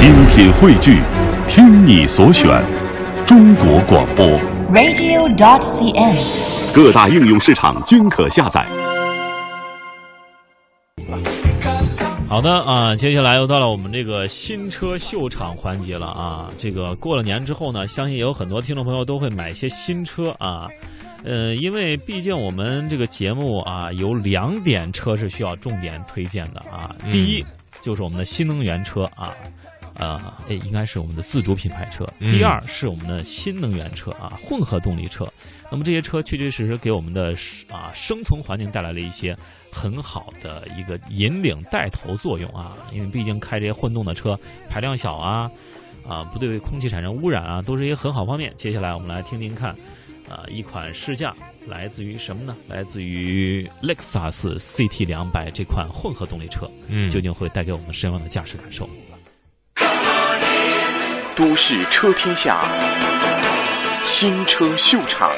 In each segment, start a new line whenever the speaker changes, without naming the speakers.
精品汇聚，听你所选，中国广播。
radio.dot.cn，。
各大应用市场均可下载。
好的啊，接下来又到了我们这个新车秀场环节了啊。这个过了年之后呢，相信也有很多听众朋友都会买一些新车啊。呃，因为毕竟我们这个节目啊，有两点车是需要重点推荐的啊。第一就是我们的新能源车啊。呃，这，应该是我们的自主品牌车。
嗯
第二是我们的新能源车啊，混合动力车。那么这些车确确实实给我们的啊生存环境带来了一些很好的一个引领带头作用啊。因为毕竟开这些混动的车排量小啊，啊不对空气产生污染啊，都是一些很好方面。接下来我们来听听看，啊一款试驾来自于什么呢？来自于雷克萨斯 CT 两百这款混合动力车，
嗯
究竟会带给我们什么样的驾驶感受？
都市车天下，新车秀场。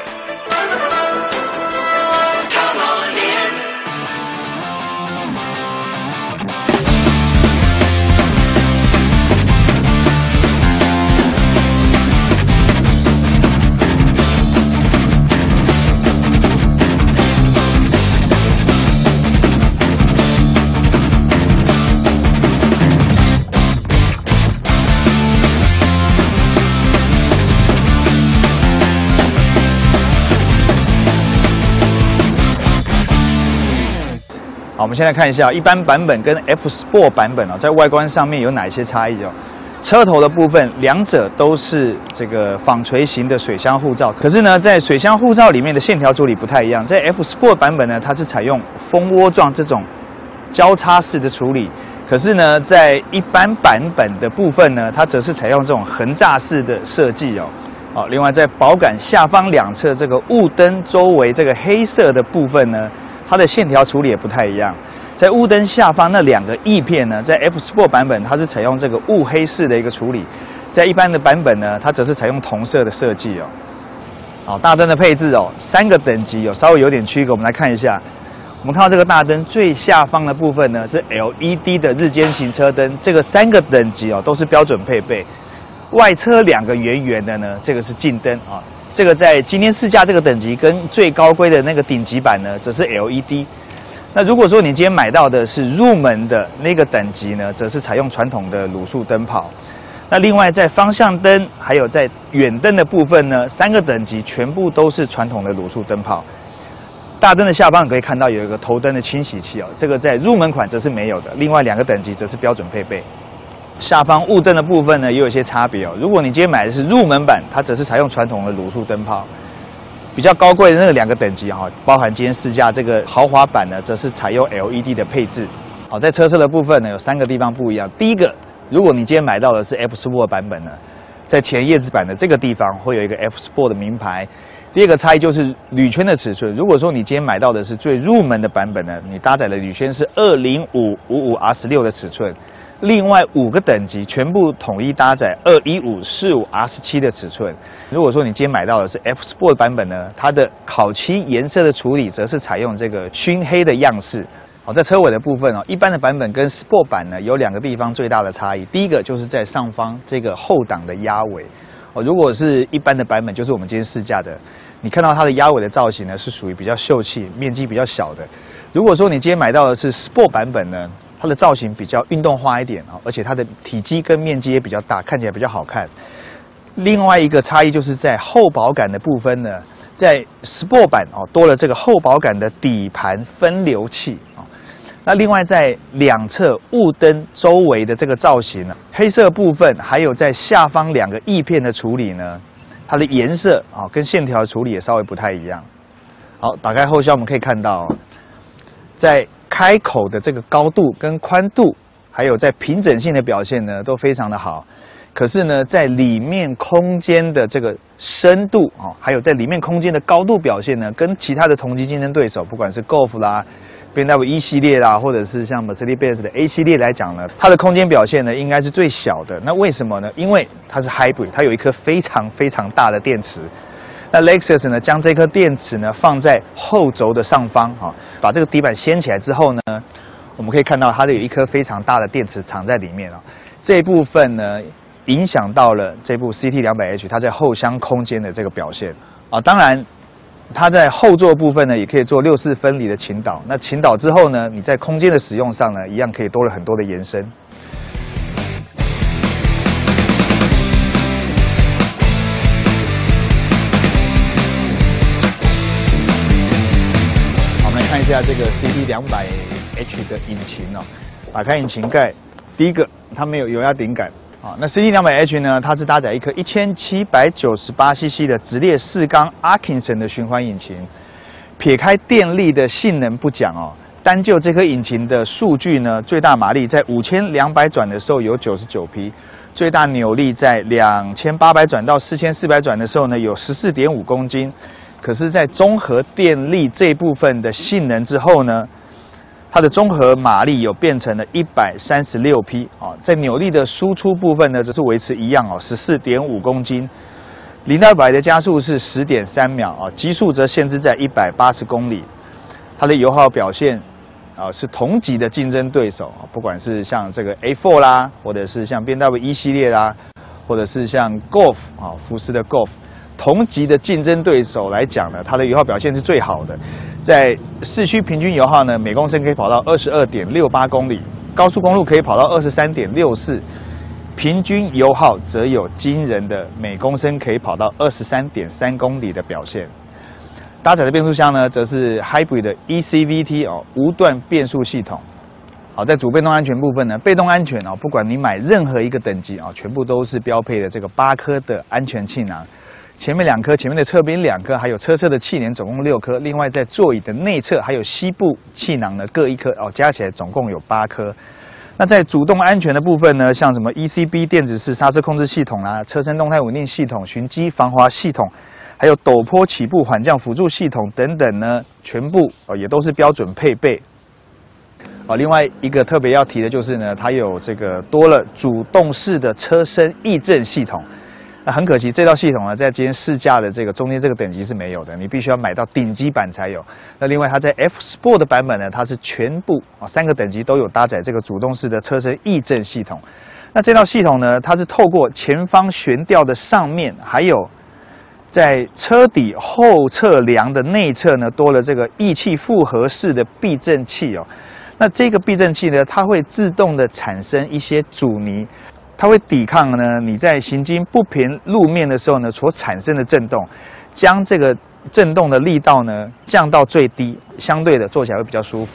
我们现在看一下一般版本跟 F Sport 版本哦，在外观上面有哪些差异哦？车头的部分，两者都是这个纺锤型的水箱护罩，可是呢，在水箱护罩里面的线条处理不太一样。在 F Sport 版本呢，它是采用蜂窝状这种交叉式的处理，可是呢，在一般版本的部分呢，它则是采用这种横栅式的设计哦。好，另外在保杆下方两侧这个雾灯周围这个黑色的部分呢，它的线条处理也不太一样。在雾灯下方那两个翼片呢，在 F Sport 版本它是采用这个雾黑式的一个处理，在一般的版本呢，它则是采用同色的设计哦。好，大灯的配置哦，三个等级有稍微有点区隔，我们来看一下。我们看到这个大灯最下方的部分呢是 LED 的日间行车灯，这个三个等级哦都是标准配备。外侧两个圆圆的呢，这个是近灯啊。这个在今天试驾这个等级跟最高规的那个顶级版呢，则是 LED。那如果说你今天买到的是入门的那个等级呢，则是采用传统的卤素灯泡。那另外在方向灯还有在远灯的部分呢，三个等级全部都是传统的卤素灯泡。大灯的下方可以看到有一个头灯的清洗器哦，这个在入门款则是没有的。另外两个等级则是标准配备。下方雾灯的部分呢，也有一些差别哦。如果你今天买的是入门版，它只是采用传统的卤素灯泡。比较高贵的那个两个等级哈，包含今天试驾这个豪华版呢，则是采用 LED 的配置。好，在车侧的部分呢，有三个地方不一样。第一个，如果你今天买到的是 F Sport 版本呢，在前叶子板的这个地方会有一个 F Sport 的名牌。第二个差异就是铝圈的尺寸。如果说你今天买到的是最入门的版本呢，你搭载的铝圈是二零五五五 R 十六的尺寸。另外五个等级全部统一搭载二一五四五 R 十七的尺寸。如果说你今天买到的是 F Sport 版本呢，它的烤漆颜色的处理则是采用这个熏黑的样式。好，在车尾的部分哦，一般的版本跟 Sport 版呢有两个地方最大的差异。第一个就是在上方这个后挡的压尾。哦，如果是一般的版本，就是我们今天试驾的，你看到它的压尾的造型呢是属于比较秀气、面积比较小的。如果说你今天买到的是 Sport 版本呢，它的造型比较运动化一点啊，而且它的体积跟面积也比较大，看起来比较好看。另外一个差异就是在厚薄感的部分呢，在 Sport 版哦多了这个厚薄感的底盘分流器啊。那另外在两侧雾灯周围的这个造型呢，黑色部分还有在下方两个翼片的处理呢，它的颜色啊跟线条处理也稍微不太一样。好，打开后箱我们可以看到，在开口的这个高度跟宽度，还有在平整性的表现呢，都非常的好。可是呢，在里面空间的这个深度哦，还有在里面空间的高度表现呢，跟其他的同级竞争对手，不管是 Golf 啦、B M W 一系列啦，或者是像 Mercedes-Benz 的 A 系列来讲呢，它的空间表现呢，应该是最小的。那为什么呢？因为它是 Hybrid，它有一颗非常非常大的电池。那 Lexus 呢，将这颗电池呢放在后轴的上方啊，把这个底板掀起来之后呢，我们可以看到它的有一颗非常大的电池藏在里面啊。这一部分呢，影响到了这部 CT 两百 H 它在后箱空间的这个表现啊。当然，它在后座部分呢，也可以做六四分离的倾倒。那倾倒之后呢，你在空间的使用上呢，一样可以多了很多的延伸。下这个 CT 两百 H 的引擎哦。打开引擎盖，第一个它没有油压顶杆啊。那 CT 两百 H 呢，它是搭载一颗一千七百九十八 CC 的直列四缸 Atkinson 的循环引擎。撇开电力的性能不讲哦，单就这颗引擎的数据呢，最大马力在五千两百转的时候有九十九匹，最大扭力在两千八百转到四千四百转的时候呢，有十四点五公斤。可是，在综合电力这部分的性能之后呢，它的综合马力有变成了一百三十六匹啊，在扭力的输出部分呢，则是维持一样哦，十四点五公斤。零到百的加速是十点三秒啊，极速则限制在一百八十公里。它的油耗表现啊是同级的竞争对手啊，不管是像这个 A4 啦，或者是像 BMW 一系列啦，或者是像 Golf 啊，福斯的 Golf，同级的竞争对手来讲呢，它的油耗表现是最好的。在市区平均油耗呢，每公升可以跑到二十二点六八公里，高速公路可以跑到二十三点六四。平均油耗则有惊人的每公升可以跑到二十三点三公里的表现。搭载的变速箱呢，则是 Hybrid 的 ECVT 哦，无段变速系统。好，在主被动安全部分呢，被动安全哦，不管你买任何一个等级啊，全部都是标配的这个八颗的安全气囊。前面两颗，前面的侧边两颗，还有车侧的气帘总共六颗。另外在座椅的内侧还有膝部气囊呢，各一颗哦，加起来总共有八颗。那在主动安全的部分呢，像什么 ECB 电子式刹车控制系统啦、车身动态稳定系统、循迹防滑系统，还有陡坡起步缓降辅助系统等等呢，全部哦也都是标准配备。哦，另外一个特别要提的就是呢，它有这个多了主动式的车身避震系统。那很可惜，这套系统呢，在今天试驾的这个中间这个等级是没有的，你必须要买到顶级版才有。那另外，它在 F Sport 版本呢，它是全部啊三个等级都有搭载这个主动式的车身避震系统。那这套系统呢，它是透过前方悬吊的上面，还有在车底后侧梁的内侧呢，多了这个易气复合式的避震器哦。那这个避震器呢，它会自动的产生一些阻尼。它会抵抗呢，你在行经不平路面的时候呢，所产生的震动，将这个震动的力道呢降到最低，相对的坐起来会比较舒服。